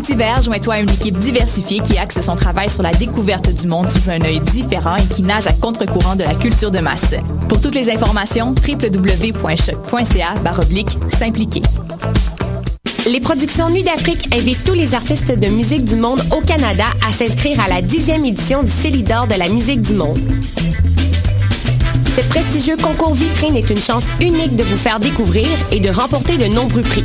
Cet hiver, joins-toi à une équipe diversifiée qui axe son travail sur la découverte du monde sous un œil différent et qui nage à contre-courant de la culture de masse. Pour toutes les informations, www.choc.ca s'impliquer. Les productions Nuit d'Afrique invitent tous les artistes de musique du monde au Canada à s'inscrire à la dixième édition du Célidor de la musique du monde. Ce prestigieux concours vitrine est une chance unique de vous faire découvrir et de remporter de nombreux prix.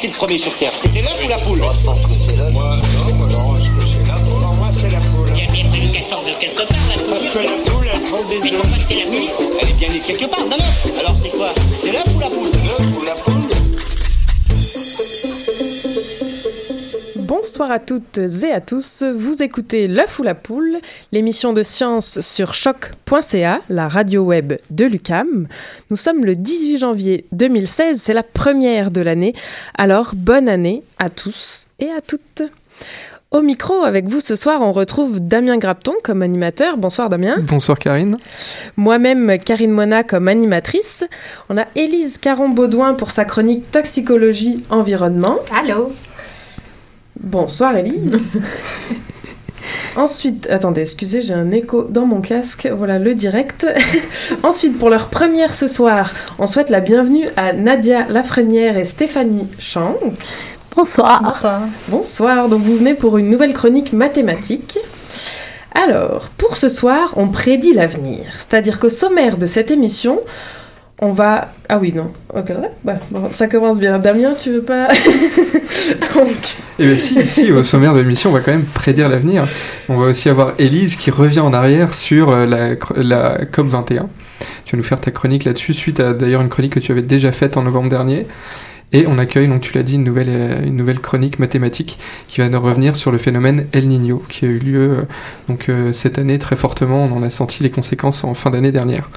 Était le premier sur Terre C'était l'œuf ou la poule Moi, je pense que c'est l'œuf. Moi, non, moi, non, je pense que c'est la poule. Pour moi, c'est la poule. Il y a bien fallu qu'elle sorte de quelque part, la poule. Parce que la poule, elle prend des Mais œufs. pourquoi c'est la nuit Elle est bien née quelque part, d'un œuf. Alors c'est quoi? C'est l'œuf ou la poule? L'œuf ou la poule Bonsoir à toutes et à tous, vous écoutez L'œuf ou la poule, l'émission de science sur choc.ca, la radio web de l'UCAM. Nous sommes le 18 janvier 2016, c'est la première de l'année, alors bonne année à tous et à toutes. Au micro, avec vous ce soir, on retrouve Damien Grapton comme animateur. Bonsoir Damien. Bonsoir Karine. Moi-même, Karine Mona comme animatrice. On a Élise Caron-Baudouin pour sa chronique Toxicologie Environnement. Allô Bonsoir Élise. Ensuite, attendez, excusez, j'ai un écho dans mon casque. Voilà le direct. Ensuite, pour leur première ce soir, on souhaite la bienvenue à Nadia Lafrenière et Stéphanie Chang. Bonsoir. Bonsoir. Bonsoir, donc vous venez pour une nouvelle chronique mathématique. Alors, pour ce soir, on prédit l'avenir. C'est-à-dire qu'au sommaire de cette émission, on va... Ah oui, non. Ok, ouais, bon, ça commence bien. Damien, tu veux pas... Donc, Eh bien si, si, au sommaire de l'émission, on va quand même prédire l'avenir. On va aussi avoir Élise qui revient en arrière sur euh, la, la COP 21. Tu vas nous faire ta chronique là-dessus, suite à d'ailleurs une chronique que tu avais déjà faite en novembre dernier. Et on accueille, donc tu l'as dit, une nouvelle, euh, une nouvelle chronique mathématique qui va nous revenir sur le phénomène El Niño, qui a eu lieu euh, donc, cette année très fortement. On en a senti les conséquences en fin d'année dernière.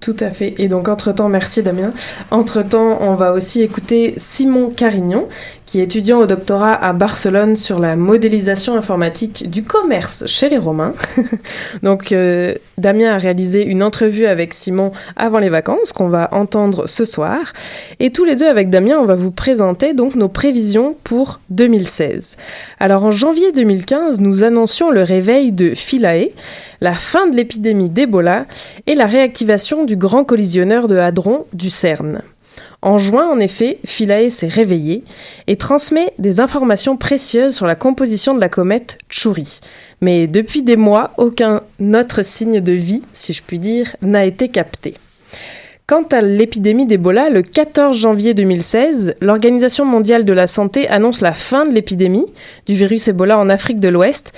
Tout à fait. Et donc, entre-temps, merci Damien. Entre-temps, on va aussi écouter Simon Carignon, qui est étudiant au doctorat à Barcelone sur la modélisation informatique du commerce chez les Romains. donc, euh, Damien a réalisé une entrevue avec Simon avant les vacances, qu'on va entendre ce soir. Et tous les deux, avec Damien, on va vous présenter donc nos prévisions pour 2016. Alors, en janvier 2015, nous annoncions le réveil de Philae, la fin de l'épidémie d'Ebola et la réactivation du grand collisionneur de hadrons du CERN. En juin, en effet, Philae s'est réveillé et transmet des informations précieuses sur la composition de la comète Chury. Mais depuis des mois, aucun autre signe de vie, si je puis dire, n'a été capté. Quant à l'épidémie d'Ebola, le 14 janvier 2016, l'Organisation mondiale de la santé annonce la fin de l'épidémie du virus Ebola en Afrique de l'Ouest,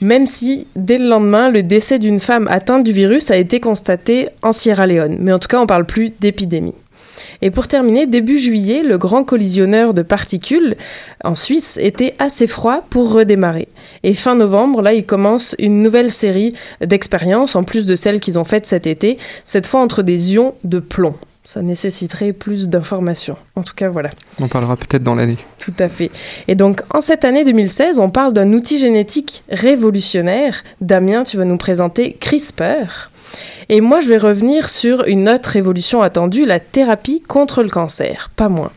même si dès le lendemain, le décès d'une femme atteinte du virus a été constaté en Sierra Leone. Mais en tout cas, on ne parle plus d'épidémie. Et pour terminer, début juillet, le grand collisionneur de particules en Suisse était assez froid pour redémarrer. Et fin novembre, là, il commence une nouvelle série d'expériences, en plus de celles qu'ils ont faites cet été, cette fois entre des ions de plomb. ça nécessiterait plus d'informations. En tout cas, voilà. On parlera peut-être dans l'année. Tout à fait. Et donc, en cette année 2016, on parle d'un outil génétique révolutionnaire. Damien, tu vas nous présenter CRISPR. Et moi, je vais revenir sur une autre révolution attendue, la thérapie contre le cancer, pas moins.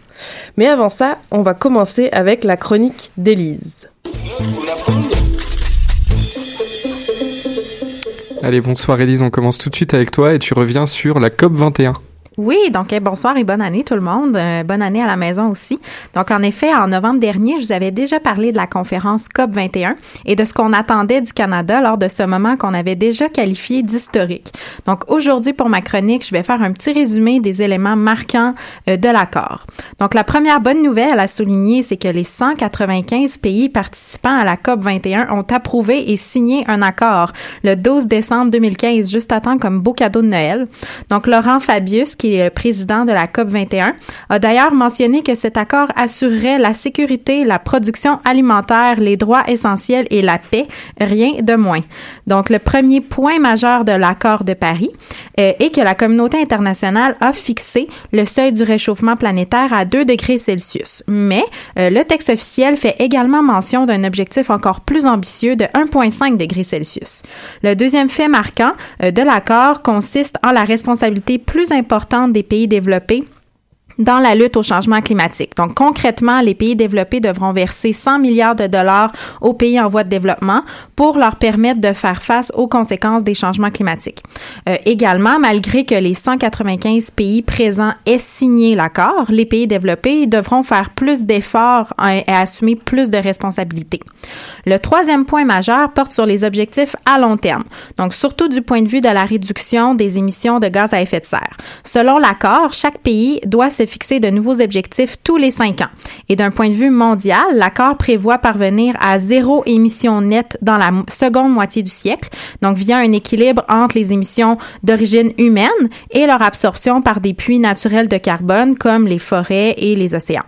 Mais avant ça, on va commencer avec la chronique d'Élise. Allez, bonsoir Élise, on commence tout de suite avec toi et tu reviens sur la COP 21. Oui, donc bonsoir et bonne année tout le monde. Euh, bonne année à la maison aussi. Donc en effet, en novembre dernier, je vous avais déjà parlé de la conférence COP 21 et de ce qu'on attendait du Canada lors de ce moment qu'on avait déjà qualifié d'historique. Donc aujourd'hui pour ma chronique, je vais faire un petit résumé des éléments marquants euh, de l'accord. Donc la première bonne nouvelle à souligner, c'est que les 195 pays participants à la COP 21 ont approuvé et signé un accord le 12 décembre 2015 juste à temps comme beau cadeau de Noël. Donc Laurent Fabius qui le président de la COP 21, a d'ailleurs mentionné que cet accord assurerait la sécurité, la production alimentaire, les droits essentiels et la paix, rien de moins. Donc, le premier point majeur de l'accord de Paris euh, est que la communauté internationale a fixé le seuil du réchauffement planétaire à 2 degrés Celsius. Mais euh, le texte officiel fait également mention d'un objectif encore plus ambitieux de 1,5 degrés Celsius. Le deuxième fait marquant euh, de l'accord consiste en la responsabilité plus importante des pays développés dans la lutte au changement climatique. Donc concrètement, les pays développés devront verser 100 milliards de dollars aux pays en voie de développement pour leur permettre de faire face aux conséquences des changements climatiques. Euh, également, malgré que les 195 pays présents aient signé l'accord, les pays développés devront faire plus d'efforts et assumer plus de responsabilités. Le troisième point majeur porte sur les objectifs à long terme, donc surtout du point de vue de la réduction des émissions de gaz à effet de serre. Selon l'accord, chaque pays doit se fixer de nouveaux objectifs tous les cinq ans. Et d'un point de vue mondial, l'accord prévoit parvenir à zéro émission nette dans la seconde moitié du siècle, donc via un équilibre entre les émissions d'origine humaine et leur absorption par des puits naturels de carbone comme les forêts et les océans.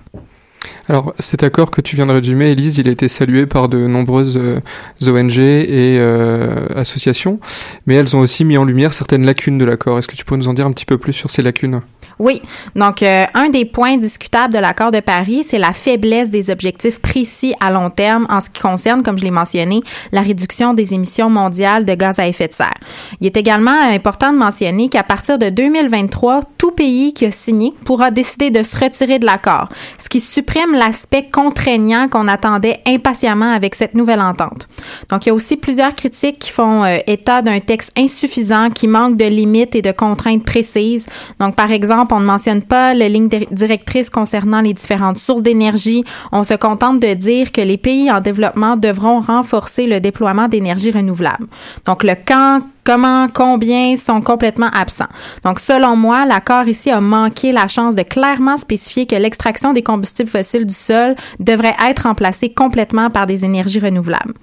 Alors cet accord que tu viens de résumer, Elise, il a été salué par de nombreuses euh, ONG et euh, associations, mais elles ont aussi mis en lumière certaines lacunes de l'accord. Est-ce que tu peux nous en dire un petit peu plus sur ces lacunes? Oui. Donc, euh, un des points discutables de l'accord de Paris, c'est la faiblesse des objectifs précis à long terme en ce qui concerne, comme je l'ai mentionné, la réduction des émissions mondiales de gaz à effet de serre. Il est également important de mentionner qu'à partir de 2023, tout pays qui a signé pourra décider de se retirer de l'accord, ce qui supprime l'aspect contraignant qu'on attendait impatiemment avec cette nouvelle entente. Donc, il y a aussi plusieurs critiques qui font euh, état d'un texte insuffisant qui manque de limites et de contraintes précises. Donc, par exemple, on ne mentionne pas les lignes directrices concernant les différentes sources d'énergie. On se contente de dire que les pays en développement devront renforcer le déploiement d'énergie renouvelable. Donc, le quand comment, combien sont complètement absents. Donc, selon moi, l'accord ici a manqué la chance de clairement spécifier que l'extraction des combustibles fossiles du sol devrait être remplacée complètement par des énergies renouvelables.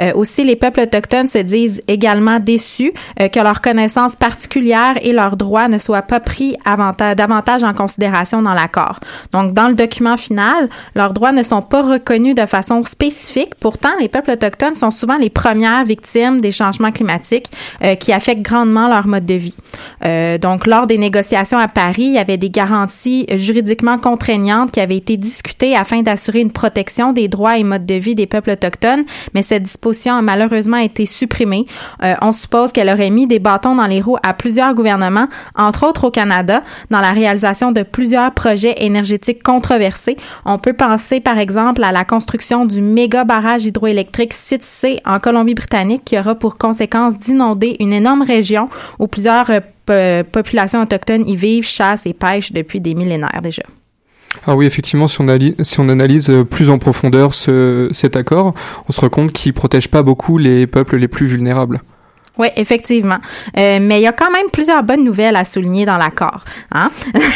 Euh, aussi, les peuples autochtones se disent également déçus euh, que leurs connaissances particulières et leurs droits ne soient pas pris davantage en considération dans l'accord. Donc, dans le document final, leurs droits ne sont pas reconnus de façon spécifique. Pourtant, les peuples autochtones sont souvent les premières victimes des changements climatiques. Euh, qui affectent grandement leur mode de vie. Euh, donc, lors des négociations à Paris, il y avait des garanties juridiquement contraignantes qui avaient été discutées afin d'assurer une protection des droits et modes de vie des peuples autochtones, mais cette disposition a malheureusement été supprimée. Euh, on suppose qu'elle aurait mis des bâtons dans les roues à plusieurs gouvernements, entre autres au Canada, dans la réalisation de plusieurs projets énergétiques controversés. On peut penser, par exemple, à la construction du méga barrage hydroélectrique Site C en Colombie-Britannique qui aura pour conséquence d'inonder une énorme région où plusieurs euh, populations autochtones y vivent, chassent et pêchent depuis des millénaires déjà. Ah oui, effectivement, si on, analyse, euh, plus en profondeur ce, cet accord, on se rend compte qu'il protège pas beaucoup les peuples les plus vulnérables. Oui, effectivement. Euh, mais il y a quand même plusieurs bonnes nouvelles à souligner dans l'accord. Hein?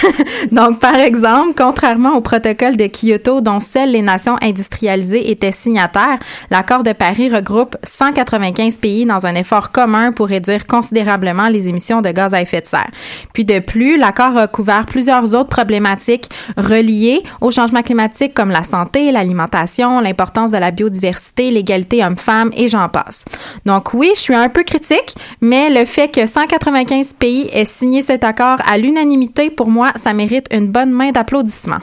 Donc, par exemple, contrairement au protocole de Kyoto dont seules les nations industrialisées étaient signataires, l'accord de Paris regroupe 195 pays dans un effort commun pour réduire considérablement les émissions de gaz à effet de serre. Puis de plus, l'accord a couvert plusieurs autres problématiques reliées au changement climatique comme la santé, l'alimentation, l'importance de la biodiversité, l'égalité homme-femme et j'en passe. Donc oui, je suis un peu critique mais le fait que 195 pays aient signé cet accord à l'unanimité, pour moi, ça mérite une bonne main d'applaudissements.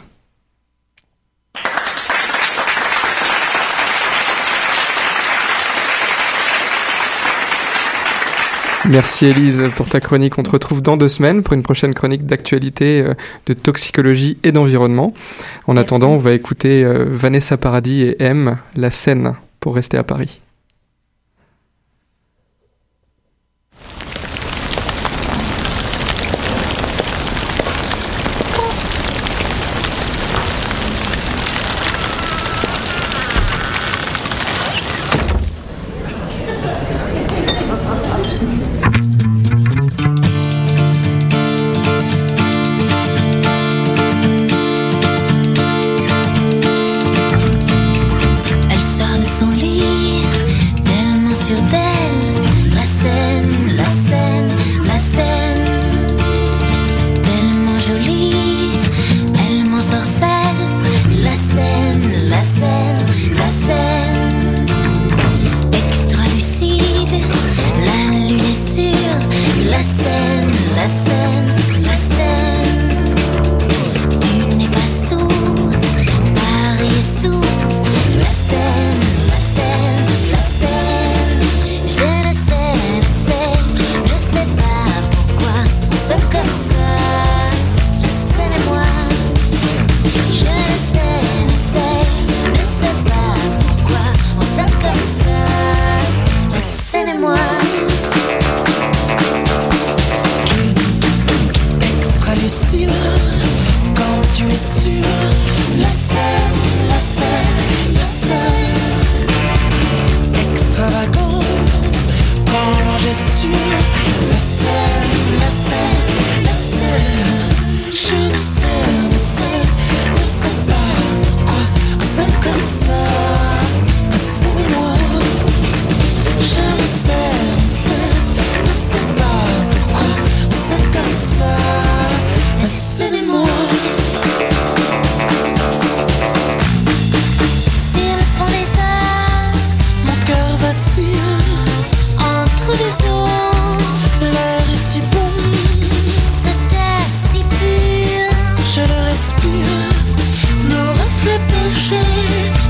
Merci Elise pour ta chronique. On te retrouve dans deux semaines pour une prochaine chronique d'actualité euh, de toxicologie et d'environnement. En attendant, on va écouter euh, Vanessa Paradis et M, La scène, pour rester à Paris.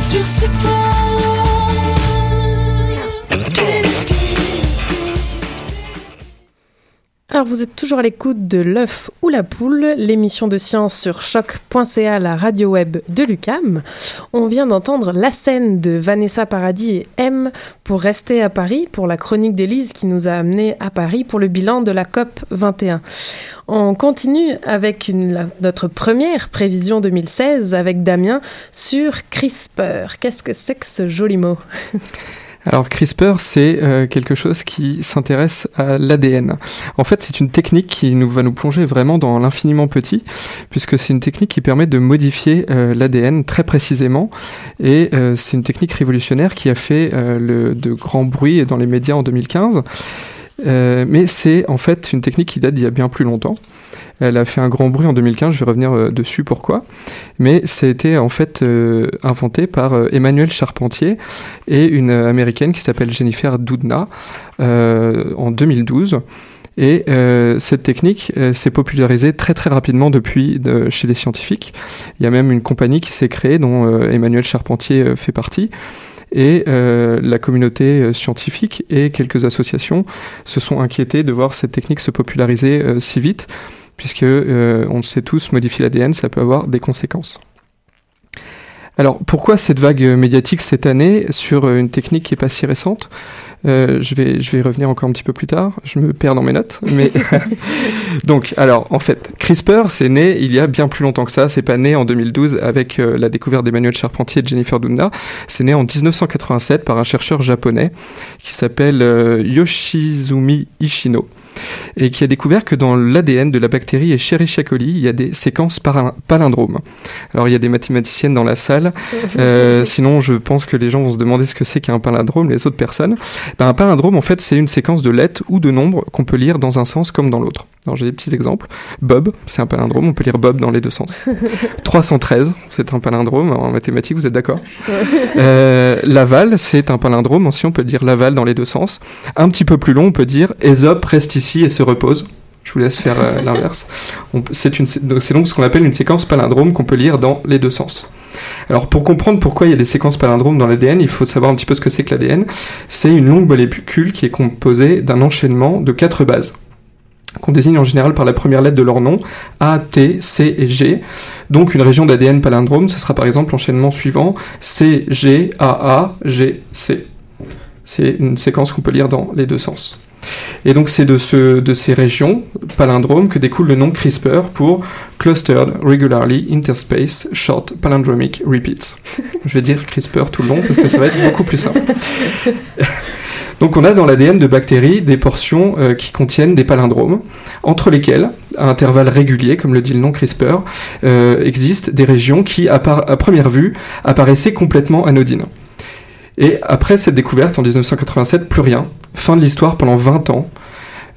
sur ce pont. Vous êtes toujours à l'écoute de l'œuf ou la poule, l'émission de science sur choc.ca, la radio web de Lucam. On vient d'entendre la scène de Vanessa Paradis et M pour rester à Paris, pour la chronique d'Élise qui nous a amenés à Paris pour le bilan de la COP 21. On continue avec notre première prévision 2016 avec Damien sur CRISPR. Qu'est-ce que c'est que ce joli mot? Alors CRISPR, c'est euh, quelque chose qui s'intéresse à l'ADN. En fait, c'est une technique qui nous va nous plonger vraiment dans l'infiniment petit, puisque c'est une technique qui permet de modifier euh, l'ADN très précisément, et euh, c'est une technique révolutionnaire qui a fait le, de grands bruits dans les médias en 2015. mais c'est en fait une technique qui date d'il y a bien plus longtemps. Elle a fait un grand bruit en 2015, je vais revenir euh, dessus pourquoi. Mais été en fait euh, inventé par euh, Emmanuel Charpentier et une américaine qui s'appelle Jennifer Doudna en 2012. Et cette technique s'est popularisée très très rapidement depuis chez les scientifiques. Il y a même une compagnie qui s'est créée dont Emmanuel Charpentier fait partie. Et la communauté scientifique et quelques associations se sont inquiétées de voir cette technique se populariser si vite puisque euh, on le sait tous, modifier l'ADN, ça peut avoir des conséquences. Alors pourquoi cette vague médiatique cette année sur euh, une technique qui n'est pas si récente? Euh, je, vais, je vais revenir encore un petit peu plus tard, je me perds dans mes notes. Mais Donc, alors, en fait, CRISPR, c'est né il y a bien plus longtemps que ça. C'est pas né en 2012 avec la découverte d'Emmanuel Charpentier et de Jennifer Doudna. C'est né en 1987 par un chercheur japonais qui s'appelle Yoshizumi Ishino. Et qui a découvert que dans l'ADN de la bactérie Escherichia coli, il y a des séquences palindromes. Alors il y a des mathématiciennes dans la salle, euh, sinon je pense que les gens vont se demander ce que c'est qu'un palindrome, les autres personnes. Ben, un palindrome, en fait, c'est une séquence de lettres ou de nombres qu'on peut lire dans un sens comme dans l'autre. Alors j'ai des petits exemples. Bob, c'est un palindrome, on peut lire Bob dans les deux sens. 313, c'est un palindrome, en mathématiques, vous êtes d'accord euh, Laval, c'est un palindrome, aussi on peut dire Laval dans les deux sens. Un petit peu plus long, on peut dire Aesop reste ici et se repose. Je vous laisse faire euh, l'inverse. C'est donc ce qu'on appelle une séquence palindrome qu'on peut lire dans les deux sens. Alors pour comprendre pourquoi il y a des séquences palindromes dans l'ADN, il faut savoir un petit peu ce que c'est que l'ADN. C'est une longue molécule qui est composée d'un enchaînement de quatre bases qu'on désigne en général par la première lettre de leur nom, A, T, C et G. Donc une région d'ADN palindrome, ce sera par exemple l'enchaînement suivant C, G, A, A, G, C. C'est une séquence qu'on peut lire dans les deux sens. Et donc c'est de, ce, de ces régions palindromes que découle le nom CRISPR pour Clustered Regularly Interspace Short Palindromic Repeats. Je vais dire CRISPR tout le long parce que ça va être beaucoup plus simple. Donc on a dans l'ADN de bactéries des portions euh, qui contiennent des palindromes, entre lesquelles, à intervalles réguliers, comme le dit le nom CRISPR, euh, existent des régions qui, à première vue, apparaissaient complètement anodines. Et après cette découverte en 1987, plus rien. Fin de l'histoire pendant 20 ans.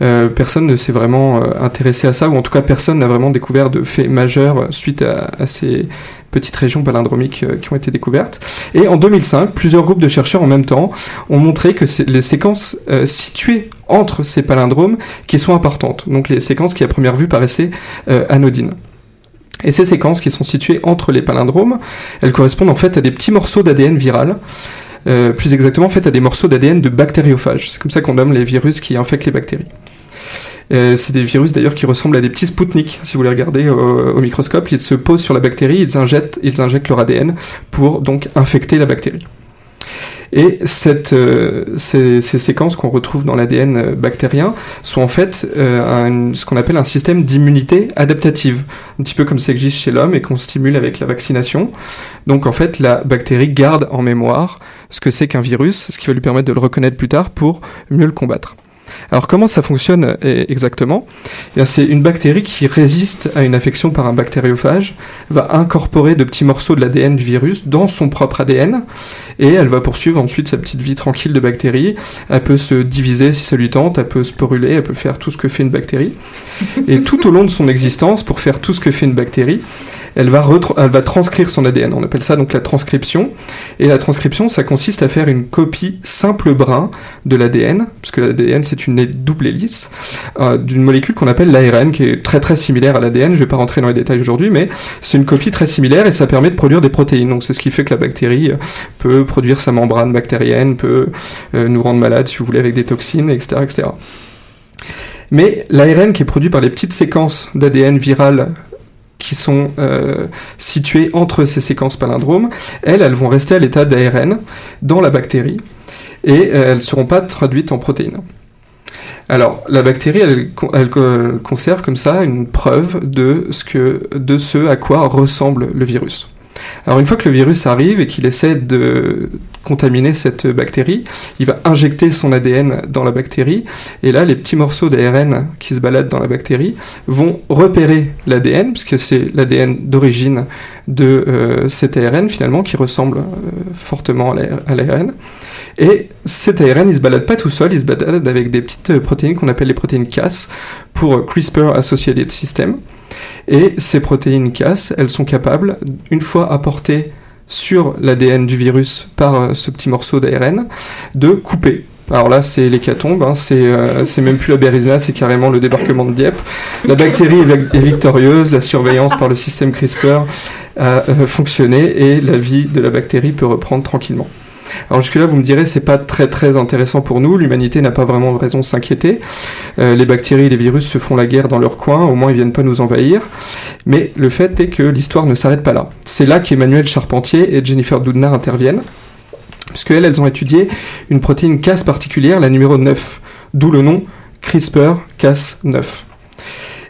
Euh, personne ne s'est vraiment euh, intéressé à ça, ou en tout cas personne n'a vraiment découvert de faits majeurs suite à, ces petites régions palindromiques euh, qui ont été découvertes. Et en 2005, plusieurs groupes de chercheurs en même temps ont montré que les séquences situées entre ces palindromes qui sont importantes, donc les séquences qui à première vue paraissaient anodines. Et ces séquences qui sont situées entre les palindromes, elles correspondent en fait à des petits morceaux d'ADN viral euh, plus exactement fait à des morceaux d'ADN de bactériophages. C'est comme ça qu'on nomme les virus qui infectent les bactéries. Euh, c'est des virus d'ailleurs qui ressemblent à des petits Spoutniks. Si vous les regardez au, microscope, ils se posent sur la bactérie, ils injectent, ils injectent leur ADN pour donc infecter la bactérie. Et euh, ces, séquences qu'on retrouve dans l'ADN euh, bactérien sont en fait euh, ce qu'on appelle un système d'immunité adaptative, un petit peu comme ça existe chez l'homme et qu'on stimule avec la vaccination. Donc en fait, la bactérie garde en mémoire ce que c'est qu'un virus, ce qui va lui permettre de le reconnaître plus tard pour mieux le combattre. Alors comment ça fonctionne euh, exactement? Eh C'est une bactérie qui résiste à une infection par un bactériophage, va incorporer de petits morceaux de l'ADN du virus dans son propre ADN, et elle va poursuivre ensuite sa petite vie tranquille de bactérie. Elle peut se diviser si ça lui tente, elle peut sporuler, elle peut faire tout ce que fait une bactérie. Et tout au long de son existence, pour faire tout ce que fait une bactérie, elle va, transcrire son ADN. On appelle ça donc la transcription. Et la transcription, ça consiste à faire une copie simple brin de l'ADN, puisque l'ADN c'est une double hélice, euh, d'une molécule qu'on appelle l'ARN, qui est très très similaire à l'ADN. Je ne vais pas rentrer dans les détails aujourd'hui, mais c'est une copie très similaire et ça permet de produire des protéines. Donc c'est ce qui fait que la bactérie euh, peut produire sa membrane bactérienne, peut euh, nous rendre malades si vous voulez avec des toxines, etc. etc. Mais l'ARN qui est produit par les petites séquences d'ADN virales qui sont euh, situées entre ces séquences palindromes, elles, elles vont rester à l'état d'ARN dans la bactérie et euh, elles ne seront pas traduites en protéines. Alors, la bactérie, elle, elle, conserve comme ça une preuve de ce à quoi ressemble le virus. Alors une fois que le virus arrive et qu'il essaie de contaminer cette bactérie, il va injecter son ADN dans la bactérie, et là les petits morceaux d'ARN qui se baladent dans la bactérie vont repérer l'ADN, puisque c'est l'ADN d'origine de euh, cet ARN finalement qui ressemble euh, fortement à l'ARN. Et cet ARN, il se balade pas tout seul, il se balade avec des petites protéines qu'on appelle les protéines Cas pour CRISPR Associated System. Et ces protéines Cas, elles sont capables, une fois apportées sur l'ADN du virus par euh, ce petit morceau d'ARN, de couper alors là, c'est l'hécatombe, hein, euh, c'est même plus la Bérisna, c'est carrément le débarquement de Dieppe. La bactérie est, victorieuse, la surveillance par le système CRISPR a euh, fonctionné et la vie de la bactérie peut reprendre tranquillement. Alors jusque-là, vous me direz, c'est pas très très intéressant pour nous. L'humanité n'a pas vraiment raison de s'inquiéter. Euh, les bactéries et les virus se font la guerre dans leur coin. Au moins, ils viennent pas nous envahir. Mais le fait est que l'histoire ne s'arrête pas là. C'est là qu'Emmanuel Charpentier et Jennifer Doudna interviennent. Parce elles ont étudié une protéine Cas particulière, la numéro 9, d'où le nom CRISPR-Cas9.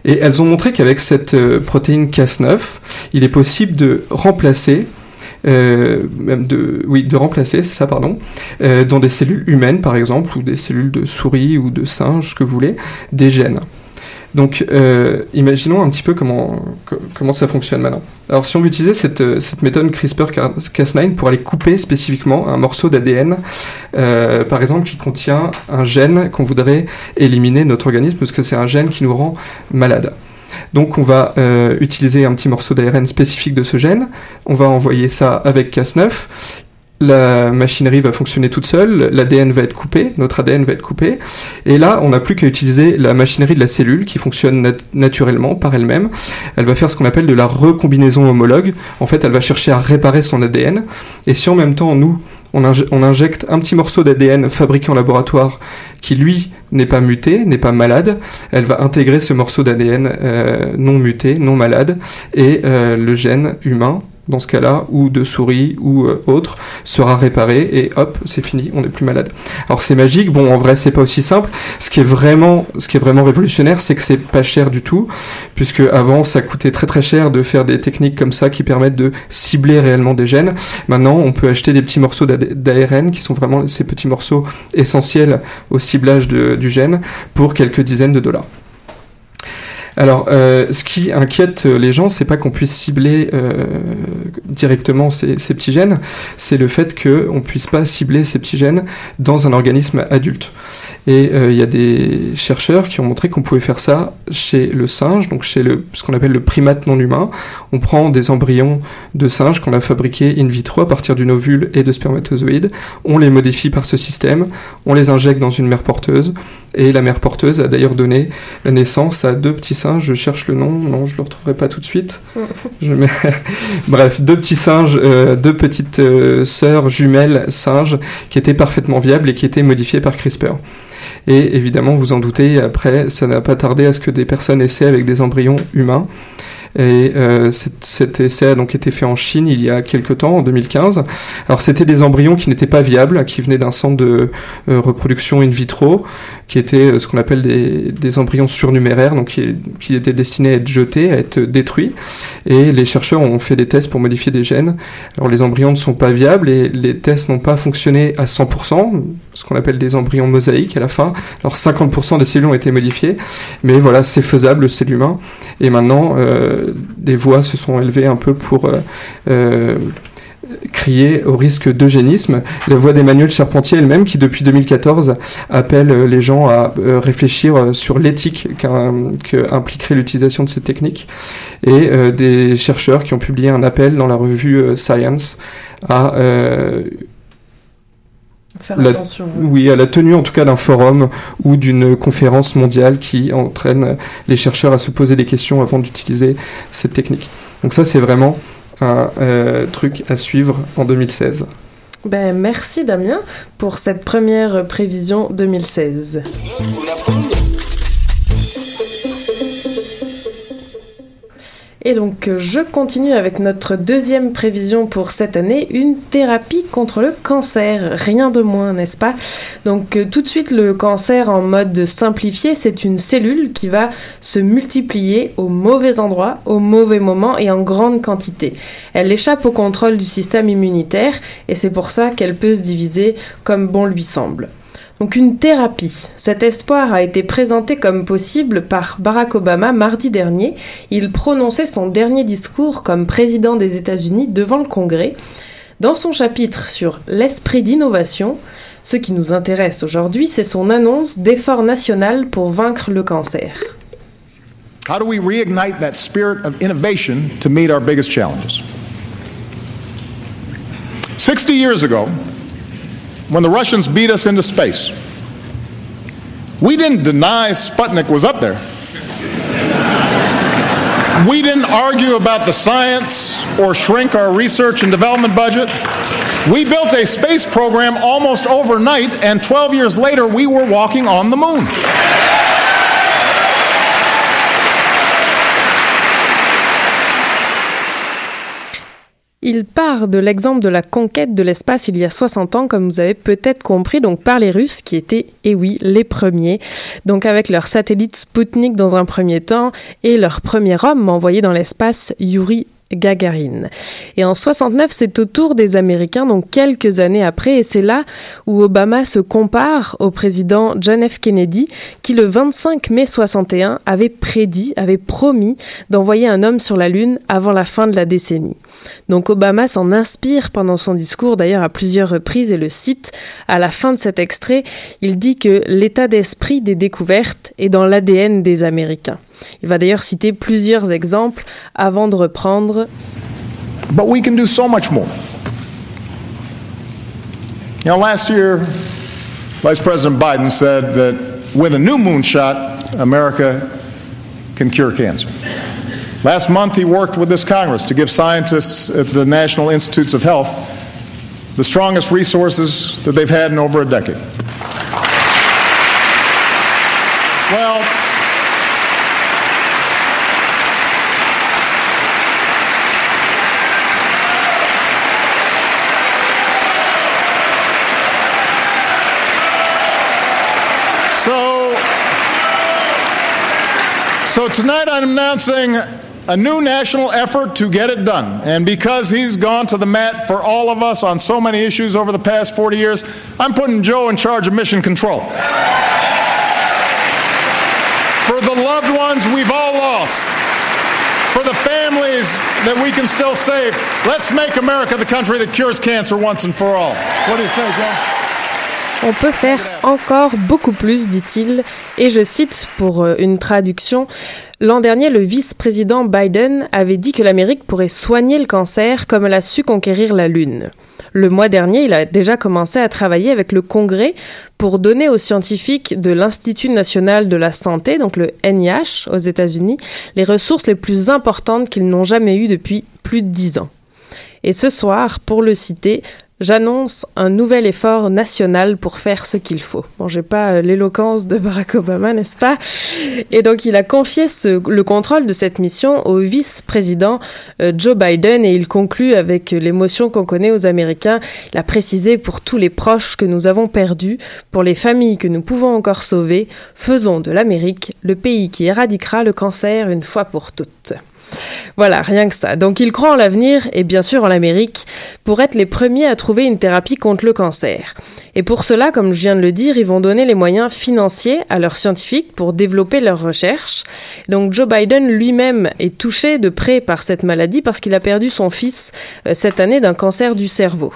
Et elles ont montré qu'avec cette euh, protéine Cas9, il est possible de remplacer même de, remplacer, c'est ça, pardon, euh, dans des cellules humaines par exemple, ou des cellules de souris ou de singes, ce que vous voulez, des gènes. Donc, euh, imaginons un petit peu comment, co- comment ça fonctionne maintenant. Alors, si on cette, euh, cette méthode CRISPR-Cas9 pour aller couper spécifiquement un morceau d'ADN, euh, par exemple, qui contient un gène qu'on voudrait éliminer de notre organisme, parce que c'est un gène qui nous rend malade. Donc, on va euh, utiliser un petit morceau d'ARN spécifique de ce gène, on va envoyer ça avec Cas9, la machinerie va fonctionner toute seule, l'ADN va être coupé, notre ADN va être coupé, et là, on n'a plus qu'à utiliser la machinerie de la cellule qui fonctionne nat- naturellement par elle-même. Elle va faire ce qu'on appelle de la recombinaison homologue. En fait, elle va chercher à réparer son ADN, et si en même temps, nous, on, inje- on injecte un petit morceau d'ADN fabriqué en laboratoire qui, lui, n'est pas muté, n'est pas malade, elle va intégrer ce morceau d'ADN euh, non muté, non malade, et euh, le gène humain dans ce cas-là, ou de souris, ou euh, autre, sera réparé, et hop, c'est fini, on n'est plus malade. Alors c'est magique, bon, en vrai, c'est pas aussi simple. Ce qui est vraiment, révolutionnaire, c'est que c'est pas cher du tout, puisque avant, ça coûtait très très cher de faire des techniques comme ça qui permettent de cibler réellement des gènes. Maintenant, on peut acheter des petits morceaux d'ARN, qui sont vraiment ces petits morceaux essentiels au ciblage du gène, pour quelques dizaines de dollars. Alors, euh, ce qui inquiète les gens, c'est pas qu'on puisse cibler euh, directement ces, ces petits gènes, c'est le fait qu'on puisse pas cibler ces petits gènes dans un organisme adulte. Et euh, il y a des chercheurs qui ont montré qu'on pouvait faire ça chez le singe, donc chez le, ce qu'on appelle le primate non humain. On prend des embryons de singes qu'on a fabriqués in vitro à partir d'une ovule et de spermatozoïdes, on les modifie par ce système, on les injecte dans une mère porteuse, et la mère porteuse a d'ailleurs donné la naissance à deux petits singes, je cherche le nom, non, je le retrouverai pas tout de suite. Je mets... Bref, deux petits singes, euh, deux petites euh, sœurs jumelles singes qui étaient parfaitement viables et qui étaient modifiées par CRISPR. Et évidemment, vous en doutez, après, ça n'a pas tardé à ce que des personnes essaient avec des embryons humains. Et euh, cet, essai a donc été fait en Chine il y a quelques temps, en 2015. Alors c'était des embryons qui n'étaient pas viables, qui venaient d'un centre de euh, reproduction in vitro, qui étaient euh, ce qu'on appelle des, des embryons surnuméraires, donc qui, qui étaient destinés à être jetés, à être détruits. Et les chercheurs ont fait des tests pour modifier des gènes. Alors les embryons ne sont pas viables et les tests n'ont pas fonctionné à 100%, ce qu'on appelle des embryons mosaïques à la fin. Alors 50% des cellules ont été modifiées, mais voilà, c'est faisable, c'est l'humain. Et maintenant, euh, des voix se sont élevées un peu pour euh, euh, crier au risque d'eugénisme. La voix d'Emmanuel Charpentier elle-même, qui depuis 2014 appelle euh, les gens à euh, réfléchir sur l'éthique qu'impliquerait l'utilisation de ces techniques, et euh, des chercheurs qui ont publié un appel dans la revue Science à Faire la- attention. Oui, à la tenue en tout cas d'un forum ou d'une conférence mondiale qui entraîne les chercheurs à se poser des questions avant d'utiliser cette technique. Donc ça, c'est vraiment un euh, truc à suivre en 2016. Ben, merci Damien pour cette première prévision 2016. Et donc, je continue avec notre deuxième prévision pour cette année, une thérapie contre le cancer. Rien de moins, n'est-ce pas? Donc, euh, tout de suite, le cancer en mode de simplifié, c'est une cellule qui va se multiplier au mauvais endroit, au mauvais moment et en grande quantité. Elle échappe au contrôle du système immunitaire et c'est pour ça qu'elle peut se diviser comme bon lui semble. Donc une thérapie. Cet espoir a été présenté comme possible par Barack Obama mardi dernier. Il prononçait son dernier discours comme président des États-Unis devant le Congrès. Dans son chapitre sur l'esprit d'innovation, ce qui nous intéresse aujourd'hui, c'est son annonce d'effort national pour vaincre le cancer. How do we reignite that spirit of innovation to meet our biggest challenges? 60 years ago, when the Russians beat us into space, we didn't deny Sputnik was up there. We didn't argue about the science or shrink our research and development budget. We built a space program almost overnight, and 12 years later, we were walking on the moon. Il part de l'exemple de la conquête de l'espace il y a 60 ans, comme vous avez peut-être compris, donc par les Russes qui étaient, et oui, les premiers. Donc avec leur satellite Sputnik dans un premier temps et leur premier homme envoyé dans l'espace, Yuri Gagarine. Et en 69, c'est au tour des Américains, donc quelques années après, et c'est là où Obama se compare au président John F. Kennedy, qui le 25 mai 61 avait prédit, avait promis d'envoyer un homme sur la Lune avant la fin de la décennie. Donc Obama s'en inspire pendant son discours, d'ailleurs à plusieurs reprises, et le cite. À la fin de cet extrait, il dit que l'état d'esprit des découvertes est dans l'ADN des Américains. Il va d'ailleurs citer plusieurs exemples avant de reprendre. But we can do so much more. You know, last year, Vice President Biden said that with a new moonshot, America can cure cancer. Last month, he worked with this Congress to give scientists at the National Institutes of Health the strongest resources that they've had in over a decade. Well, so, so tonight I'm announcing a new national effort to get it done. And because he's gone to the mat for all of us on so many issues over the past 40 years, I'm putting Joe in charge of mission control. For the loved ones we've all lost, for the families that we can still save, let's make America the country that cures cancer once and for all. What do you say, Joe? On peut faire encore beaucoup plus, dit-il, et je cite pour euh, une traduction, L'an dernier, le vice-président Biden avait dit que l'Amérique pourrait soigner le cancer comme elle a su conquérir la Lune. Le mois dernier, il a déjà commencé à travailler avec le Congrès pour donner aux scientifiques de l'Institut national de la santé, donc le NIH aux États-Unis, les ressources les plus importantes qu'ils n'ont jamais eues depuis plus de dix ans. Et ce soir, pour le citer, J'annonce un nouvel effort national pour faire ce qu'il faut. Bon, j'ai pas euh, l'éloquence de Barack Obama, n'est-ce pas? Et donc, il a confié le contrôle de cette mission au vice-président euh, Joe Biden et il conclut avec l'émotion qu'on connaît aux Américains. Il a précisé pour tous les proches que nous avons perdus, pour les familles que nous pouvons encore sauver, faisons de l'Amérique le pays qui éradiquera le cancer une fois pour toutes. Voilà, rien que ça. Donc ils croient en l'avenir et bien sûr en l'Amérique pour être les premiers à trouver une thérapie contre le cancer. Et pour cela, comme je viens de le dire, ils vont donner les moyens financiers à leurs scientifiques pour développer leurs recherches. Donc Joe Biden lui-même est touché de près par cette maladie parce qu'il a perdu son fils euh, cette année d'un cancer du cerveau.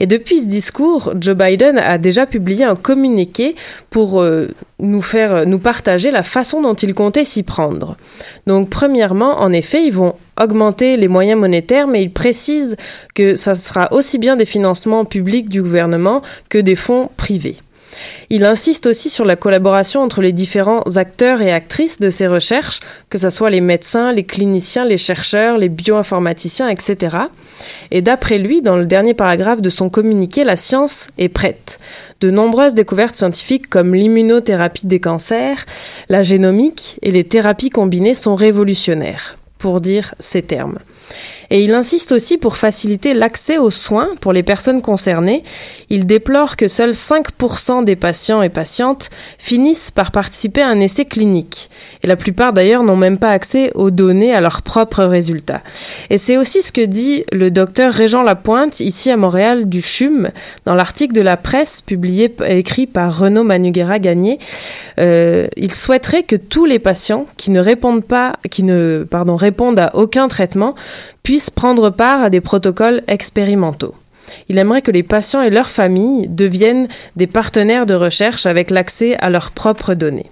Et depuis ce discours, Joe Biden a déjà publié un communiqué pour euh, nous faire nous partager la façon dont il comptait s'y prendre. Donc premièrement, en effet, ils vont augmenter les moyens monétaires, mais il précise que ça sera aussi bien des financements publics du gouvernement que des fonds privés. Il insiste aussi sur la collaboration entre les différents acteurs et actrices de ces recherches, que ce soit les médecins, les cliniciens, les chercheurs, les bioinformaticiens, etc. Et d'après lui, dans le dernier paragraphe de son communiqué, la science est prête. De nombreuses découvertes scientifiques comme l'immunothérapie des cancers, la génomique et les thérapies combinées sont révolutionnaires pour dire ces termes. Et il insiste aussi pour faciliter l'accès aux soins pour les personnes concernées. Il déplore que seuls 5% des patients et patientes finissent par participer à un essai clinique. Et la plupart d'ailleurs n'ont même pas accès aux données à leurs propres résultats. Et c'est aussi ce que dit le docteur Régent Lapointe ici à Montréal du CHUM dans l'article de la presse publié écrit par Renaud Manuguera-Gagné. Euh, il souhaiterait que tous les patients qui ne répondent pas, qui ne, pardon, répondent à aucun traitement puissent prendre part à des protocoles expérimentaux. Il aimerait que les patients et leurs familles deviennent des partenaires de recherche avec l'accès à leurs propres données.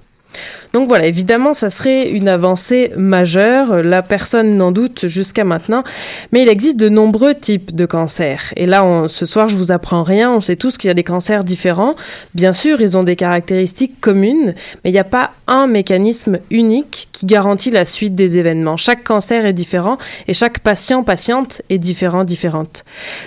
Donc voilà, évidemment, ça serait une avancée majeure. La personne n'en doute jusqu'à maintenant. Mais il existe de nombreux types de cancers. Et là, ce soir, je vous apprends rien. On sait tous qu'il y a des cancers différents. Bien sûr, ils ont des caractéristiques communes, mais il n'y a pas un mécanisme unique qui garantit la suite des événements. Chaque cancer est différent et chaque patient, patiente est différent, différente.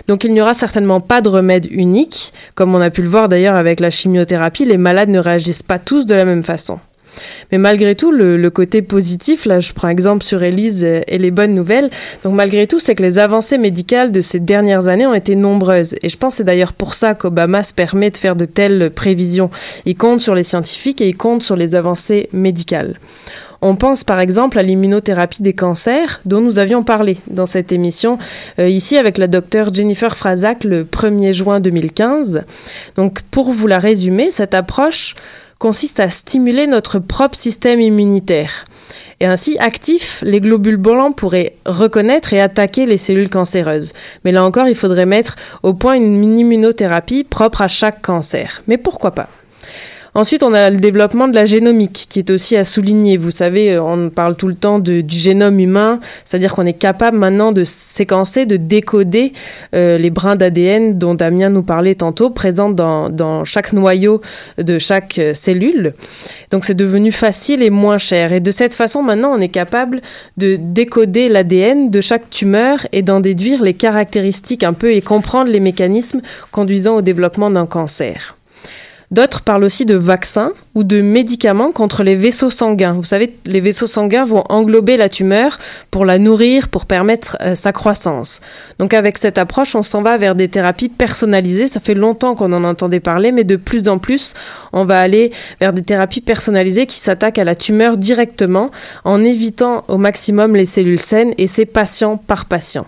Donc il n'y aura certainement pas de remède unique. Comme on a pu le voir d'ailleurs avec la chimiothérapie, les malades ne réagissent pas tous de la même façon. Mais malgré tout, le, côté positif, là je prends exemple sur Elise et les bonnes nouvelles, donc malgré tout, c'est que les avancées médicales de ces dernières années ont été nombreuses. Et je pense que c'est d'ailleurs pour ça qu'Obama se permet de faire de telles prévisions. Il compte sur les scientifiques et il compte sur les avancées médicales. On pense par exemple à l'immunothérapie des cancers dont nous avions parlé dans cette émission euh, ici avec la docteure Jennifer Frazac le 1er juin 2015. Donc pour vous la résumer, cette approche consiste à stimuler notre propre système immunitaire. Et ainsi, actifs, les globules blancs pourraient reconnaître et attaquer les cellules cancéreuses. Mais là encore, il faudrait mettre au point une immunothérapie propre à chaque cancer. Mais pourquoi pas? Ensuite, on a le développement de la génomique, qui est aussi à souligner. Vous savez, euh, on parle tout le temps du génome humain, c'est-à-dire qu'on est capable maintenant de séquencer, de décoder euh, les brins d'ADN dont Damien nous parlait tantôt, présents dans, dans chaque noyau de chaque euh, cellule. Donc c'est devenu facile et moins cher. Et de cette façon, maintenant, on est capable de décoder l'ADN de chaque tumeur et d'en déduire les caractéristiques un peu et comprendre les mécanismes conduisant au développement d'un cancer. D'autres parlent aussi de vaccins ou de médicaments contre les vaisseaux sanguins. Vous savez, les vaisseaux sanguins vont englober la tumeur pour la nourrir, pour permettre euh, sa croissance. Donc avec cette approche, on s'en va vers des thérapies personnalisées. Ça fait longtemps qu'on en entendait parler, mais de plus en plus, on va aller vers des thérapies personnalisées qui s'attaquent à la tumeur directement en évitant au maximum les cellules saines et c'est patient par patient.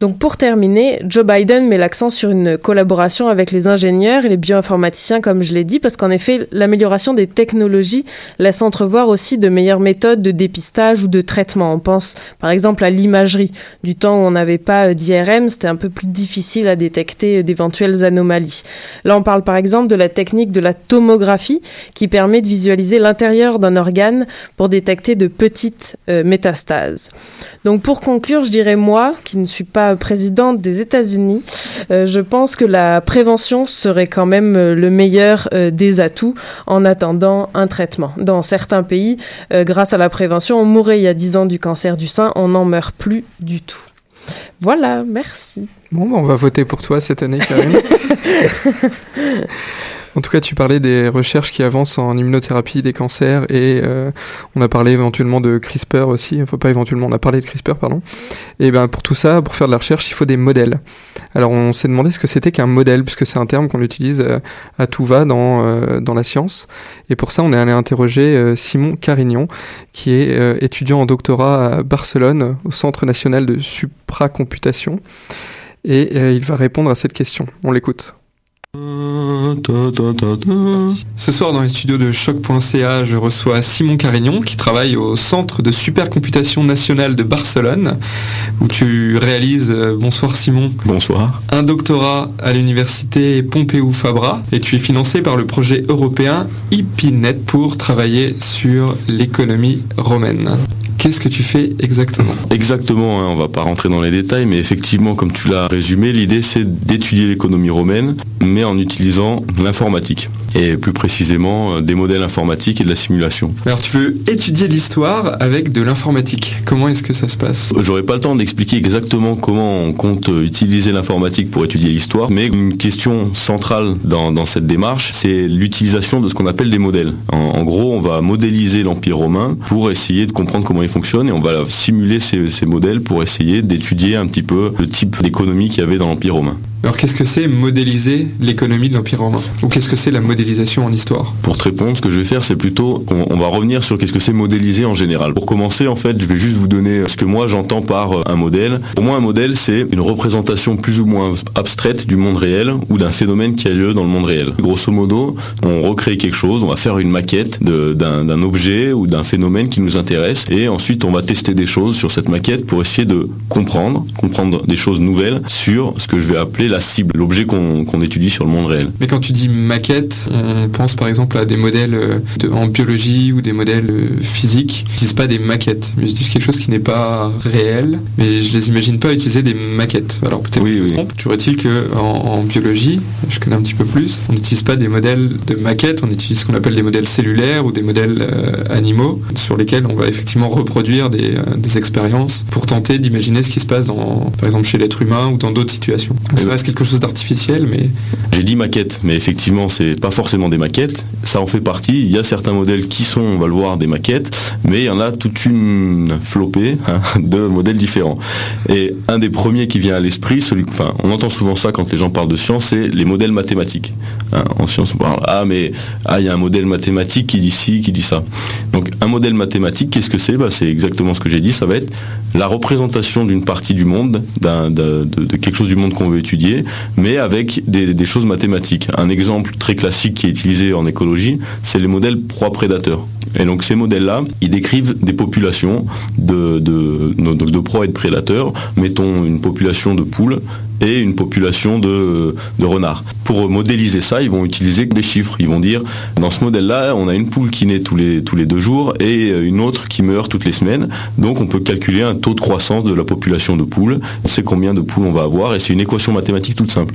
Donc pour terminer, Joe Biden met l'accent sur une collaboration avec les ingénieurs et les bioinformaticiens, comme je l'ai dit, parce qu'en effet, l'amélioration des technologies laisse entrevoir aussi de meilleures méthodes de dépistage ou de traitement. On pense par exemple à l'imagerie. Du temps où on n'avait pas euh, d'IRM, c'était un peu plus difficile à détecter euh, d'éventuelles anomalies. Là, on parle par exemple de la technique de la tomographie qui permet de visualiser l'intérieur d'un organe pour détecter de petites euh, métastases. Donc pour conclure, je dirais moi, qui ne suis pas présidente des États-Unis, euh, je pense que la prévention serait quand même euh, le meilleur euh, des atouts en attendant un traitement. Dans certains pays, grâce à la prévention, on mourait il y a 10 ans du cancer du sein, on n'en meurt plus du tout. Voilà, merci. Bon, bah, on va voter pour toi cette année, Karine. En tout cas, tu parlais des recherches qui avancent en immunothérapie des cancers et euh, on a parlé éventuellement de CRISPR aussi. Enfin, pas éventuellement, on a parlé de CRISPR, pardon. Et ben pour tout ça, pour faire de la recherche, il faut des modèles. Alors on s'est demandé ce que c'était qu'un modèle, puisque c'est un terme qu'on utilise euh, à tout va dans, euh, dans la science. Et pour ça, on est allé interroger Simon Carignon, qui est étudiant en doctorat à Barcelone, au Centre national de supracomputation. Et il va répondre à cette question. On l'écoute. Ce soir dans les studios de choc.ca, je reçois Simon Carignon qui travaille au Centre de supercomputation nationale de Barcelone où tu réalises, euh, bonsoir Simon. Bonsoir. Un doctorat à l'université Pompeu Fabra et tu es financé par le projet européen IPINET pour travailler sur l'économie romaine. Qu'est-ce que tu fais exactement? Exactement, hein, on va pas rentrer dans les détails, mais effectivement, comme tu l'as résumé, l'idée c'est d'étudier l'économie romaine, mais en utilisant l'informatique. Et plus précisément, euh, des modèles informatiques et de la simulation. Alors tu veux étudier l'histoire avec de l'informatique. Comment est-ce que ça se passe? J'aurais pas le temps d'expliquer exactement comment on compte utiliser l'informatique pour étudier l'histoire, mais une question centrale dans, dans cette démarche, c'est l'utilisation de ce qu'on appelle des modèles. En, en, gros, on va modéliser l'Empire romain pour essayer de comprendre comment il fonctionne et on va simuler ces, ces modèles pour essayer d'étudier un petit peu le type d'économie qu'il y avait dans l'Empire romain. Alors qu'est-ce que c'est modéliser l'économie de l'Empire romain Ou qu'est-ce que c'est la modélisation en histoire Pour te répondre, ce que je vais faire, c'est plutôt, on, va revenir sur qu'est-ce que c'est modéliser en général. Pour commencer, en fait, je vais juste vous donner ce que moi j'entends par un modèle. Pour moi, un modèle, c'est une représentation plus ou moins abstraite du monde réel ou d'un phénomène qui a lieu dans le monde réel. Grosso modo, on recrée quelque chose, on va faire une maquette d'un objet ou d'un phénomène qui nous intéresse et ensuite on va tester des choses sur cette maquette pour essayer de comprendre, comprendre des choses nouvelles sur ce que je vais appeler la cible, l'objet qu'on qu étudie sur le monde réel. Mais quand tu dis maquette, on pense par exemple à des modèles de, en biologie ou des modèles physiques. Ils n'utilisent pas des maquettes, mais ils utilisent quelque chose qui n'est pas réel. Mais je les imagine pas utiliser des maquettes. Alors peut-être oui, que je oui. me trompe. Tu il que en, en, biologie, je connais un petit peu plus, on n'utilise pas des modèles de maquettes, on utilise ce qu'on appelle des modèles cellulaires ou des modèles euh, animaux sur lesquels on va effectivement reproduire des, euh, des expériences pour tenter d'imaginer ce qui se passe dans, par exemple chez l'être humain ou dans d'autres situations. Quelque chose d'artificiel, mais J'ai dit maquette, mais effectivement, c'est pas forcément des maquettes. Ça en fait partie. Il y a certains modèles qui sont, on va le voir, des maquettes, mais il y en a toute une flopée hein, de modèles différents. Et un des premiers qui vient à l'esprit, celui, enfin, on entend souvent ça quand les gens parlent de science, c'est les modèles mathématiques. Hein, en science, on parle ah mais ah il y a un modèle mathématique qui dit ci, qui dit ça. Donc un modèle mathématique, qu'est-ce que c'est? Bah, c'est exactement ce que j'ai dit. Ça va être la représentation d'une partie du monde, d'un- de quelque chose du monde qu'on veut étudier, mais avec des, des choses mathématiques. Un exemple très classique qui est utilisé en écologie, c'est les modèles proie-prédateurs. Et donc ces modèles-là, ils décrivent des populations de, de, de proies et de prédateurs. Mettons une population de poules et une population de, de renards. Pour modéliser ça, ils vont utiliser des chiffres. Ils vont dire, dans ce modèle-là, on a une poule qui naît tous les, tous les deux jours et une autre qui meurt toutes les semaines. Donc on peut calculer un taux de croissance de la population de poules. On sait combien de poules on va avoir et c'est une équation mathématique toute simple.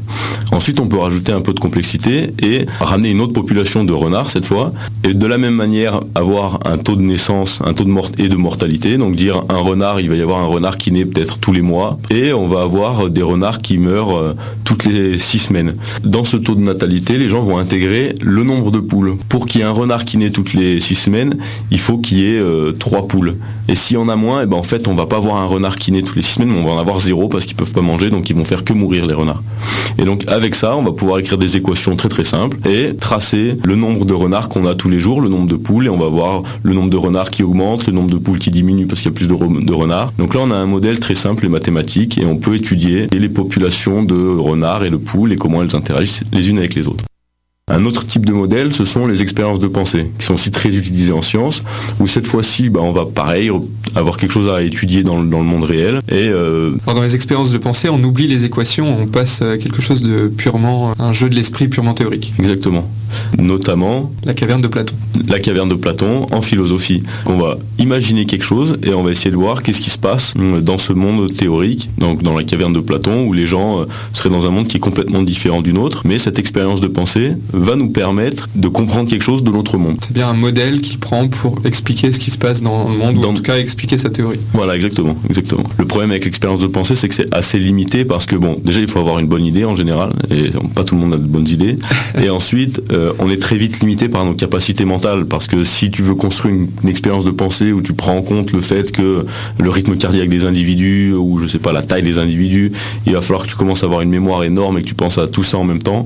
Ensuite, on peut rajouter un peu de complexité et ramener une autre population de renards cette fois. Et de la même manière, avoir un taux de naissance, un taux de mort et de mortalité. Donc dire un renard, il va y avoir un renard qui naît peut-être tous les mois et on va avoir des renards qui meurent euh, toutes les six semaines. Dans ce taux de natalité, les gens vont intégrer le nombre de poules. Pour qu'il y ait un renard qui naît toutes les six semaines, il faut qu'il y ait euh, trois poules. Et s'il y en a moins, eh ben en fait, on va pas avoir un renard qui naît toutes les six semaines, mais on va en avoir zéro parce qu'ils peuvent pas manger, donc ils vont faire que mourir les renards. Et donc avec ça, on va pouvoir écrire des équations très très simples et tracer le nombre de renards qu'on a tous les jours, le nombre de poules, et on va le nombre de renards qui augmente, le nombre de poules qui diminue parce qu'il y a plus de, de renards. Donc là, on a un modèle très simple et mathématique et on peut étudier les populations de renards et de poules et comment elles interagissent les unes avec les autres. Un autre type de modèle, ce sont les expériences de pensée, qui sont aussi très utilisées en science, où cette fois-ci, bah, on va pareil avoir quelque chose à étudier dans, le- dans le monde réel. Et euh, Alors, dans les expériences de pensée, on oublie les équations, on passe à quelque chose de purement, un jeu de l'esprit purement théorique. Exactement. Notamment La caverne de Platon. la caverne de Platon en philosophie. On va imaginer quelque chose et on va essayer de voir qu'est-ce qui se passe euh, dans ce monde théorique, donc dans la caverne de Platon, où les gens euh, seraient dans un monde qui est complètement différent du nôtre. Mais cette expérience de pensée va nous permettre de comprendre quelque chose de notre monde. C'est bien un modèle qu'il prend pour expliquer ce qui se passe dans le monde, ou en tout cas expliquer sa théorie. Voilà, exactement, exactement. Le problème avec l'expérience de pensée, c'est que c'est assez limité parce que bon, déjà il faut avoir une bonne idée en général, et pas tout le monde a de bonnes idées. Et ensuite, euh, on est très vite limité par nos capacités mentales parce que si tu veux construire une, une expérience de pensée où tu prends en compte le fait que le rythme cardiaque des individus ou je sais pas la taille des individus, il va falloir que tu commences à avoir une mémoire énorme et que tu penses à tout ça en même temps.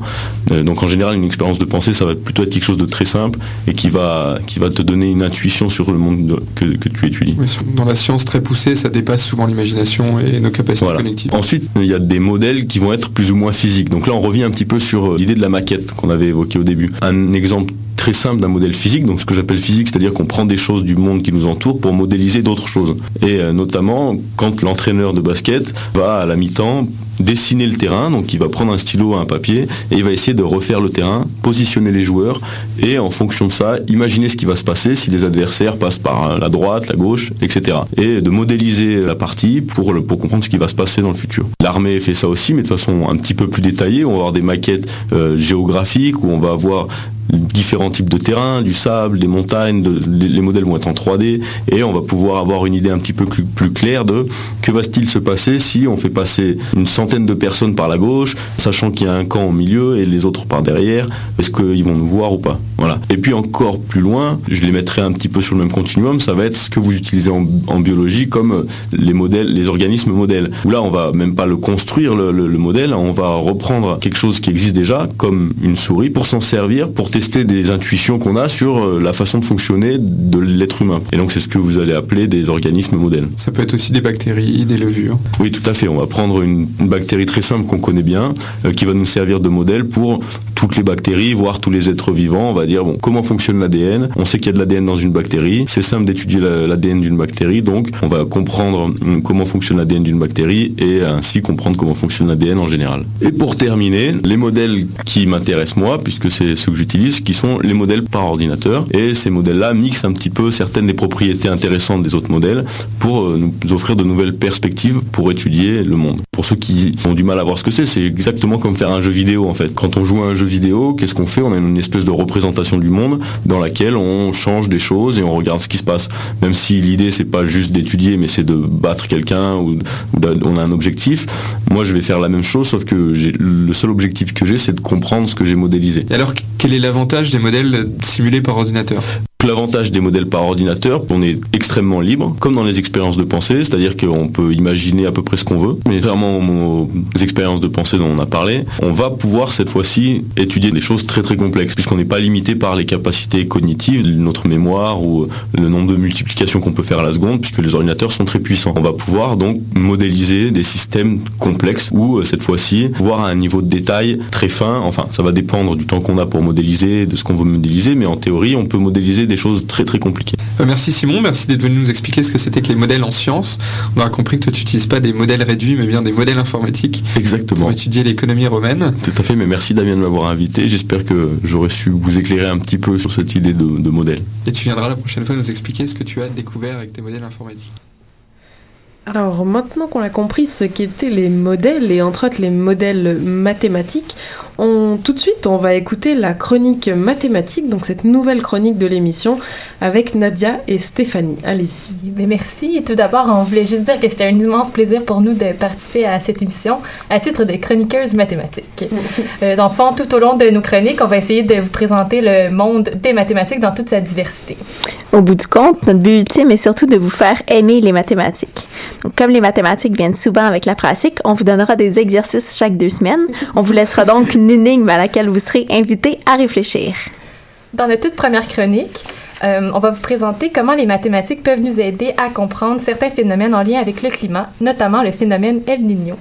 Euh, donc en général, une expérience de pensée, ça va plutôt être quelque chose de très simple et qui va qui va te donner une intuition sur le monde de- que, que tu étudies. Oui, Dans la science très poussée, ça dépasse souvent l'imagination et nos capacités Voilà. cognitives. Ensuite, il y a des modèles qui vont être plus ou moins physiques. Donc là, on revient un petit peu sur euh, l'idée de la maquette qu'on avait évoquée au début. Un exemple très simple d'un modèle physique, donc ce que j'appelle physique, c'est-à-dire qu'on prend des choses du monde qui nous entoure pour modéliser d'autres choses. Et euh, notamment, quand l'entraîneur de basket va à la mi-temps dessiner le terrain, donc il va prendre un stylo, un papier, et il va essayer de refaire le terrain, positionner les joueurs, et en fonction de ça, imaginer ce qui va se passer si les adversaires passent par euh, la droite, la gauche, etc. Et de modéliser la partie pour, le- pour comprendre ce qui va se passer dans le futur. L'armée fait ça aussi, mais de façon un petit peu plus détaillée. On va avoir des maquettes euh, géographiques où on va avoir différents types de terrains, du sable, des montagnes, les, les modèles vont être en 3D et on va pouvoir avoir une idée un petit peu plus, claire de que va-t-il se passer si on fait passer une centaine de personnes par la gauche, sachant qu'il y a un camp au milieu et les autres par derrière, est-ce qu'ils vont nous voir ou pas? Voilà. Et puis encore plus loin, je les mettrai un petit peu sur le même continuum, ça va être ce que vous utilisez en, biologie comme les modèles, les organismes modèles. Là, on va même pas le construire le- le modèle, on va reprendre quelque chose qui existe déjà, comme une souris, pour s'en servir, pour tester des intuitions qu'on a sur euh, la façon de fonctionner de l'être humain. Et donc c'est ce que vous allez appeler des organismes modèles. Ça peut être aussi des bactéries, des levures. Oui, tout à fait. On va prendre une, une bactérie très simple qu'on connaît bien, euh, qui va nous servir de modèle pour toutes les bactéries, voire tous les êtres vivants. On va dire, bon, comment fonctionne l'ADN On sait qu'il y a de l'ADN dans une bactérie. C'est simple d'étudier la- l'ADN d'une bactérie, donc on va comprendre hum, comment fonctionne l'ADN d'une bactérie et ainsi comprendre comment fonctionne l'ADN en général. Et pour terminer, les modèles qui m'intéressent moi, puisque c'est ceux que j'utilise, qui sont les modèles par ordinateur. Et ces modèles-là mixent un petit peu certaines des propriétés intéressantes des autres modèles pour euh, nous offrir de nouvelles perspectives pour étudier le monde. Pour ceux qui ont du mal à voir ce que c'est, c'est exactement comme faire un jeu vidéo en fait. Quand on joue à un jeu vidéo, qu'est-ce qu'on fait? On a une espèce de représentation du monde dans laquelle on change des choses et on regarde ce qui se passe. Même si l'idée c'est pas juste d'étudier, mais c'est de battre quelqu'un ou, on a un objectif. Moi, je vais faire la même chose, sauf que le seul objectif que j'ai, c'est de comprendre ce que j'ai modélisé. Alors, quel est l'avantage des modèles simulés par ordinateur? L'avantage des modèles par ordinateur, on est extrêmement libre, comme dans les expériences de pensée, c'est-à-dire qu'on peut imaginer à peu près ce qu'on veut. Mais vraiment aux expériences de pensée dont on a parlé, on va pouvoir cette fois-ci étudier des choses très très complexes, puisqu'on n'est pas limité par les capacités cognitives, notre mémoire ou le nombre de multiplications qu'on peut faire à la seconde, puisque les ordinateurs sont très puissants. On va pouvoir donc modéliser des systèmes complexes ou cette fois-ci voir à un niveau de détail très fin. Enfin, ça va dépendre du temps qu'on a pour modéliser, de ce qu'on veut modéliser, mais en théorie, on peut modéliser des choses très très compliquées. Euh, merci Simon, merci d'être venu nous expliquer ce que c'était que les modèles en sciences. On a compris que toi tu n'utilises pas des modèles réduits mais bien des modèles informatiques. Exactement. Pour étudier l'économie romaine. Tout à fait, mais merci Damien de m'avoir invité. J'espère que j'aurais su vous éclairer un petit peu sur cette idée de, de modèle. Et tu viendras la prochaine fois nous expliquer ce que tu as découvert avec tes modèles informatiques. Alors maintenant qu'on a compris ce qu'étaient les modèles et entre autres les modèles mathématiques, on, tout de suite, on va écouter la chronique mathématique, donc cette nouvelle chronique de l'émission avec Nadia et Stéphanie. Allez-y. Mais merci. Tout d'abord, on voulait juste dire que c'était un immense plaisir pour nous de participer à cette émission à titre de chroniqueuse mathématiques. euh, dans le fond, tout au long de nos chroniques, on va essayer de vous présenter le monde des mathématiques dans toute sa diversité. Au bout du compte, notre but ultime est surtout de vous faire aimer les mathématiques. Donc, comme les mathématiques viennent souvent avec la pratique, on vous donnera des exercices chaque deux semaines. On vous laissera donc une énigme à laquelle vous serez invité à réfléchir. Dans notre toute première chronique, euh, on va vous présenter comment les mathématiques peuvent nous aider à comprendre certains phénomènes en lien avec le climat, notamment le phénomène El Niño.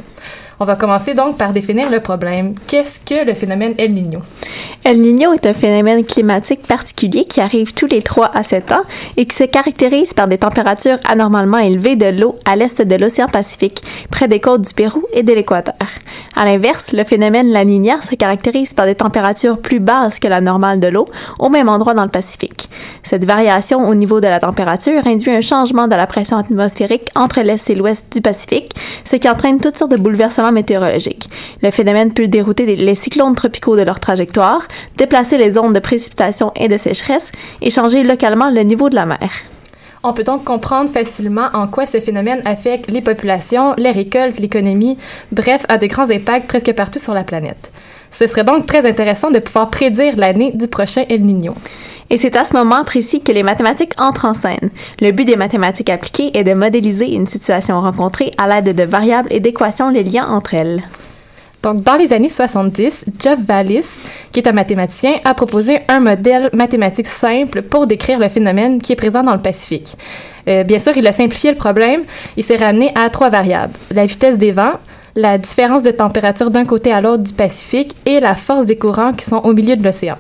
On va commencer donc par définir le problème. Qu'est-ce que le phénomène El Niño? El Niño est un phénomène climatique particulier qui arrive tous les 3 à 7 ans et qui se caractérise par des températures anormalement élevées de l'eau à l'est de l'océan Pacifique, près des côtes du Pérou et de l'Équateur. À l'inverse, le phénomène La Niña se caractérise par des températures plus basses que la normale de l'eau au même endroit dans le Pacifique. Cette variation au niveau de la température induit un changement de la pression atmosphérique entre l'est et l'ouest du Pacifique, ce qui entraîne toutes sortes de bouleversements météorologiques. Le phénomène peut dérouter les cyclones tropicaux de leur trajectoire, déplacer les zones de précipitation et de sécheresse et changer localement le niveau de la mer. On peut donc comprendre facilement en quoi ce phénomène affecte les populations, les récoltes, l'économie, bref, a de grands impacts presque partout sur la planète. Ce serait donc très intéressant de pouvoir prédire l'année du prochain El Niño. Et c'est à ce moment précis que les mathématiques entrent en scène. Le but des mathématiques appliquées est de modéliser une situation rencontrée à l'aide de variables et d'équations les liens entre elles. Donc, dans les années 70, Jeff Wallis, qui est un mathématicien, a proposé un modèle mathématique simple pour décrire le phénomène qui est présent dans le Pacifique. Euh, bien sûr, il a simplifié le problème. Il s'est ramené à trois variables. La vitesse des vents, la différence de température d'un côté à l'autre du Pacifique et la force des courants qui sont au milieu de l'océan.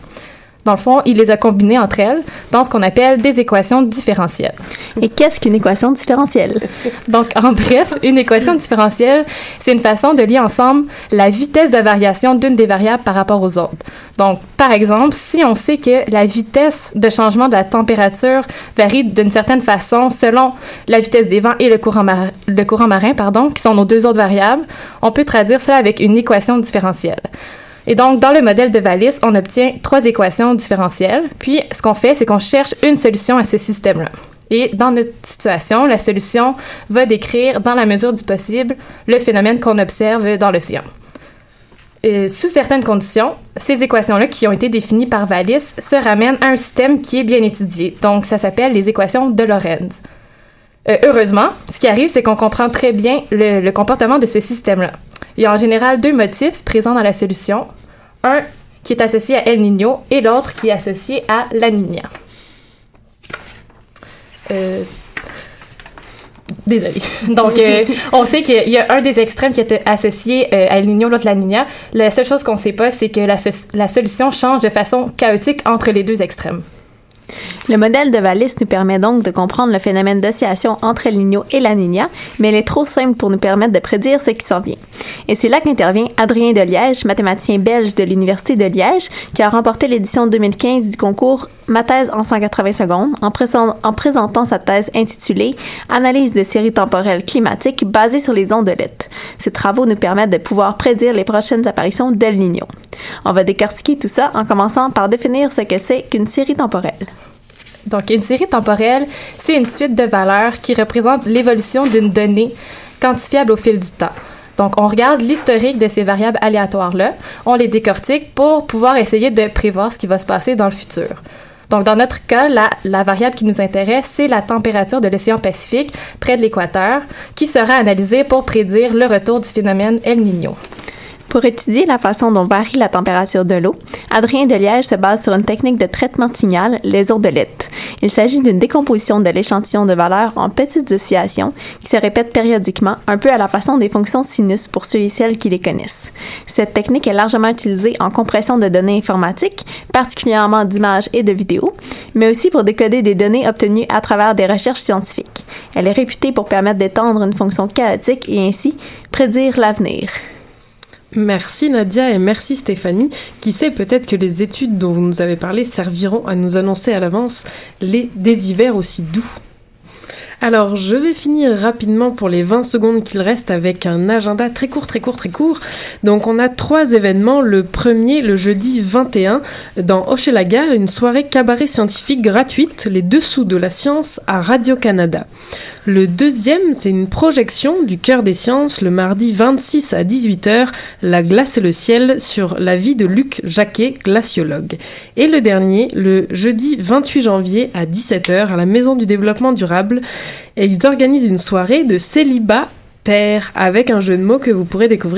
Dans le fond, il les a combinées entre elles dans ce qu'on appelle des équations différentielles. Et qu'est-ce qu'une équation différentielle? Donc, en bref, une équation différentielle, c'est une façon de lier ensemble la vitesse de variation d'une des variables par rapport aux autres. Donc, par exemple, si on sait que la vitesse de changement de la température varie d'une certaine façon selon la vitesse des vents et le courant, le courant marin, pardon, qui sont nos deux autres variables, on peut traduire cela avec une équation différentielle. Et donc, dans le modèle de Wallis, on obtient trois équations différentielles. Puis, ce qu'on fait, c'est qu'on cherche une solution à ce système-là. Et dans notre situation, la solution va décrire, dans la mesure du possible, le phénomène qu'on observe dans l'océan. Euh, sous certaines conditions, ces équations-là, qui ont été définies par Wallis, se ramènent à un système qui est bien étudié. Donc, ça s'appelle les équations de Lorentz. Euh, heureusement, ce qui arrive, c'est qu'on comprend très bien le, le comportement de ce système-là. Il y a en général deux motifs présents dans la solution. Un qui est associé à El Niño et l'autre qui est associé à La Niña. Euh, Désolée. Donc, euh, on sait qu'il y a un des extrêmes qui est associé euh, à El Niño, l'autre la Niña. La seule chose qu'on ne sait pas, c'est que la, la solution change de façon chaotique entre les deux extrêmes. Le modèle de Wallis nous permet donc de comprendre le phénomène d'oscillation entre El et la Niña, mais il est trop simple pour nous permettre de prédire ce qui s'en vient. Et c'est là qu'intervient Adrien de Liège, mathématicien belge de l'Université de Liège, qui a remporté l'édition 2015 du concours Ma thèse en 180 secondes en, en présentant sa thèse intitulée Analyse de séries temporelles climatiques basée sur les ondes de Ses travaux nous permettent de pouvoir prédire les prochaines apparitions d'El Niño. On va décortiquer tout ça en commençant par définir ce que c'est qu'une série temporelle. Donc, une série temporelle, c'est une suite de valeurs qui représente l'évolution d'une donnée quantifiable au fil du temps. Donc, on regarde l'historique de ces variables aléatoires-là, on les décortique pour pouvoir essayer de prévoir ce qui va se passer dans le futur. Donc, dans notre cas, la, variable qui nous intéresse, c'est la température de l'océan Pacifique près de l'équateur, qui sera analysée pour prédire le retour du phénomène El Niño. Pour étudier la façon dont varie la température de l'eau, Adrien Deliège se base sur une technique de traitement de signal, les ordelettes. Il s'agit d'une décomposition de l'échantillon de valeurs en petites oscillations qui se répètent périodiquement, un peu à la façon des fonctions sinus pour ceux et celles qui les connaissent. Cette technique est largement utilisée en compression de données informatiques, particulièrement d'images et de vidéos, mais aussi pour décoder des données obtenues à travers des recherches scientifiques. Elle est réputée pour permettre d'étendre une fonction chaotique et ainsi prédire l'avenir. Merci Nadia et merci Stéphanie. Qui sait peut-être que les études dont vous nous avez parlé serviront à nous annoncer à l'avance les des hivers aussi doux. Alors, je vais finir rapidement pour les 20 secondes qu'il reste avec un agenda très court, très court, très court. Donc, on a trois événements. Le premier, le jeudi 21, dans Hochelaga, une soirée cabaret scientifique gratuite, les dessous de la science à Radio-Canada. Le deuxième, c'est une projection du cœur des sciences le mardi 26 à 18h, La glace et le ciel sur la vie de Luc Jacquet, glaciologue. Et le dernier, le jeudi 28 janvier à 17h à la Maison du développement durable, ils organisent une soirée de célibat terre avec un jeu de mots que vous pourrez découvrir